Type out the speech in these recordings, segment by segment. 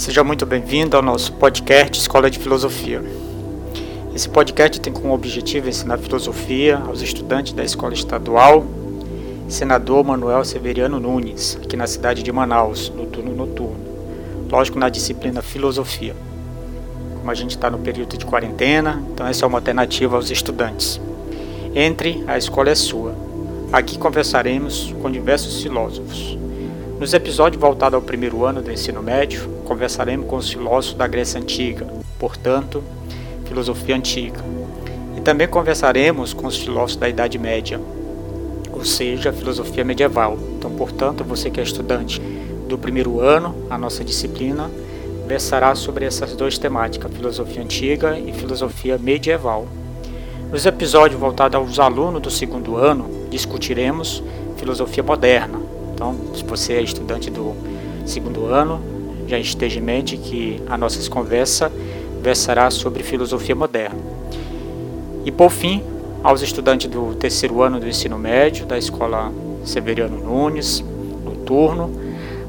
Seja muito bem-vindo ao nosso podcast Escola de Filosofia. Esse podcast tem como objetivo ensinar filosofia aos estudantes da Escola Estadual Senador Manuel Severiano Nunes, aqui na cidade de Manaus, no turno noturno. Lógico, na disciplina Filosofia. Como a gente está no período de quarentena, então essa é uma alternativa aos estudantes. Entre, a escola é sua. Aqui conversaremos com diversos filósofos. Nos episódios voltados ao primeiro ano do ensino médio, conversaremos com os filósofos da Grécia Antiga, portanto, filosofia antiga. E também conversaremos com os filósofos da Idade Média, ou seja, filosofia medieval. Então, portanto, você que é estudante do primeiro ano, a nossa disciplina versará sobre essas duas temáticas, filosofia antiga e filosofia medieval. Nos episódios voltados aos alunos do segundo ano, discutiremos filosofia moderna. Então, se você é estudante do segundo ano, já esteja em mente que a nossa conversa versará sobre filosofia moderna. E por fim, aos estudantes do terceiro ano do ensino médio da Escola Severiano Nunes, no turno,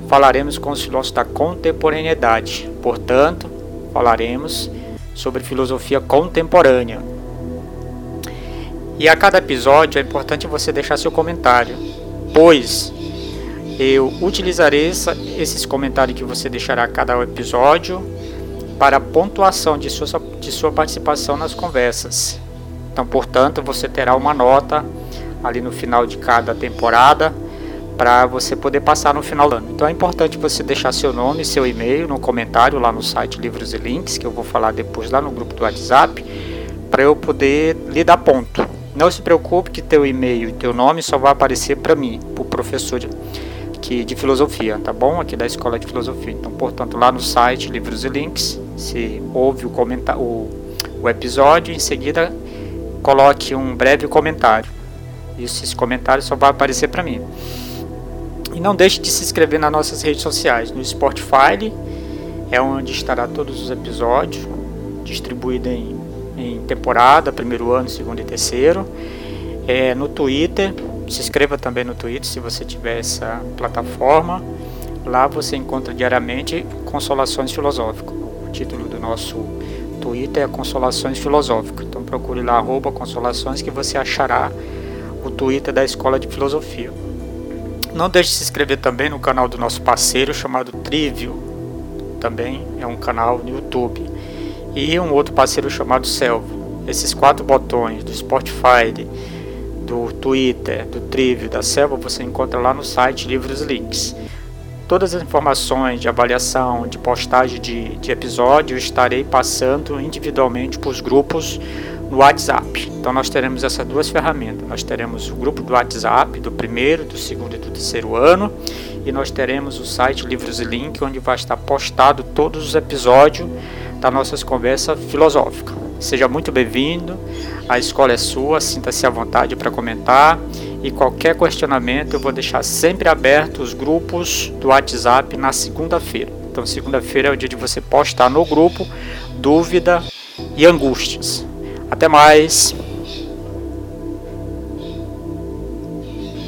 falaremos com os filósofos da contemporaneidade. Portanto, falaremos sobre filosofia contemporânea. E a cada episódio é importante você deixar seu comentário, pois eu utilizarei essa, esses comentários que você deixará a cada episódio para pontuação de sua, de sua participação nas conversas. Então, portanto, você terá uma nota ali no final de cada temporada para você poder passar no final do ano. Então é importante você deixar seu nome, seu e-mail no comentário lá no site Livros e Links, que eu vou falar depois lá no grupo do WhatsApp, para eu poder lhe dar ponto. Não se preocupe que teu e-mail e teu nome só vai aparecer para mim, para o professor que, de filosofia, tá bom? Aqui da Escola de Filosofia. Então, portanto, lá no site Livros e Links, se ouve o, o, o episódio, em seguida coloque um breve comentário. Isso, esse comentário só vai aparecer para mim. E não deixe de se inscrever nas nossas redes sociais. No Spotify é onde estará todos os episódios, distribuído em, em temporada, primeiro ano, segundo e terceiro. É, no Twitter, se inscreva também no Twitter se você tiver essa plataforma. Lá você encontra diariamente Consolações Filosóficas. O título do nosso Twitter é Consolações Filosóficas. Então procure lá arroba Consolações que você achará o Twitter da Escola de Filosofia. Não deixe de se inscrever também no canal do nosso parceiro chamado Trivio. Também é um canal no YouTube. E um outro parceiro chamado Selvo. Esses quatro botões do Spotify, do Twitter, do Trivio, da Selva, você encontra lá no site Livros Links. Todas as informações de avaliação, de postagem de, de episódio, estarei passando individualmente para os grupos no WhatsApp. Então nós teremos essas duas ferramentas. Nós teremos o grupo do WhatsApp do primeiro, do segundo e do terceiro ano, e nós teremos o site Livros Link, onde vai estar postado todos os episódios das nossas conversas filosóficas. Seja muito bem-vindo. A escola é sua, sinta-se à vontade para comentar e qualquer questionamento eu vou deixar sempre aberto os grupos do WhatsApp na segunda-feira. Então, segunda-feira é o dia de você postar no grupo dúvida e angústias. Até mais!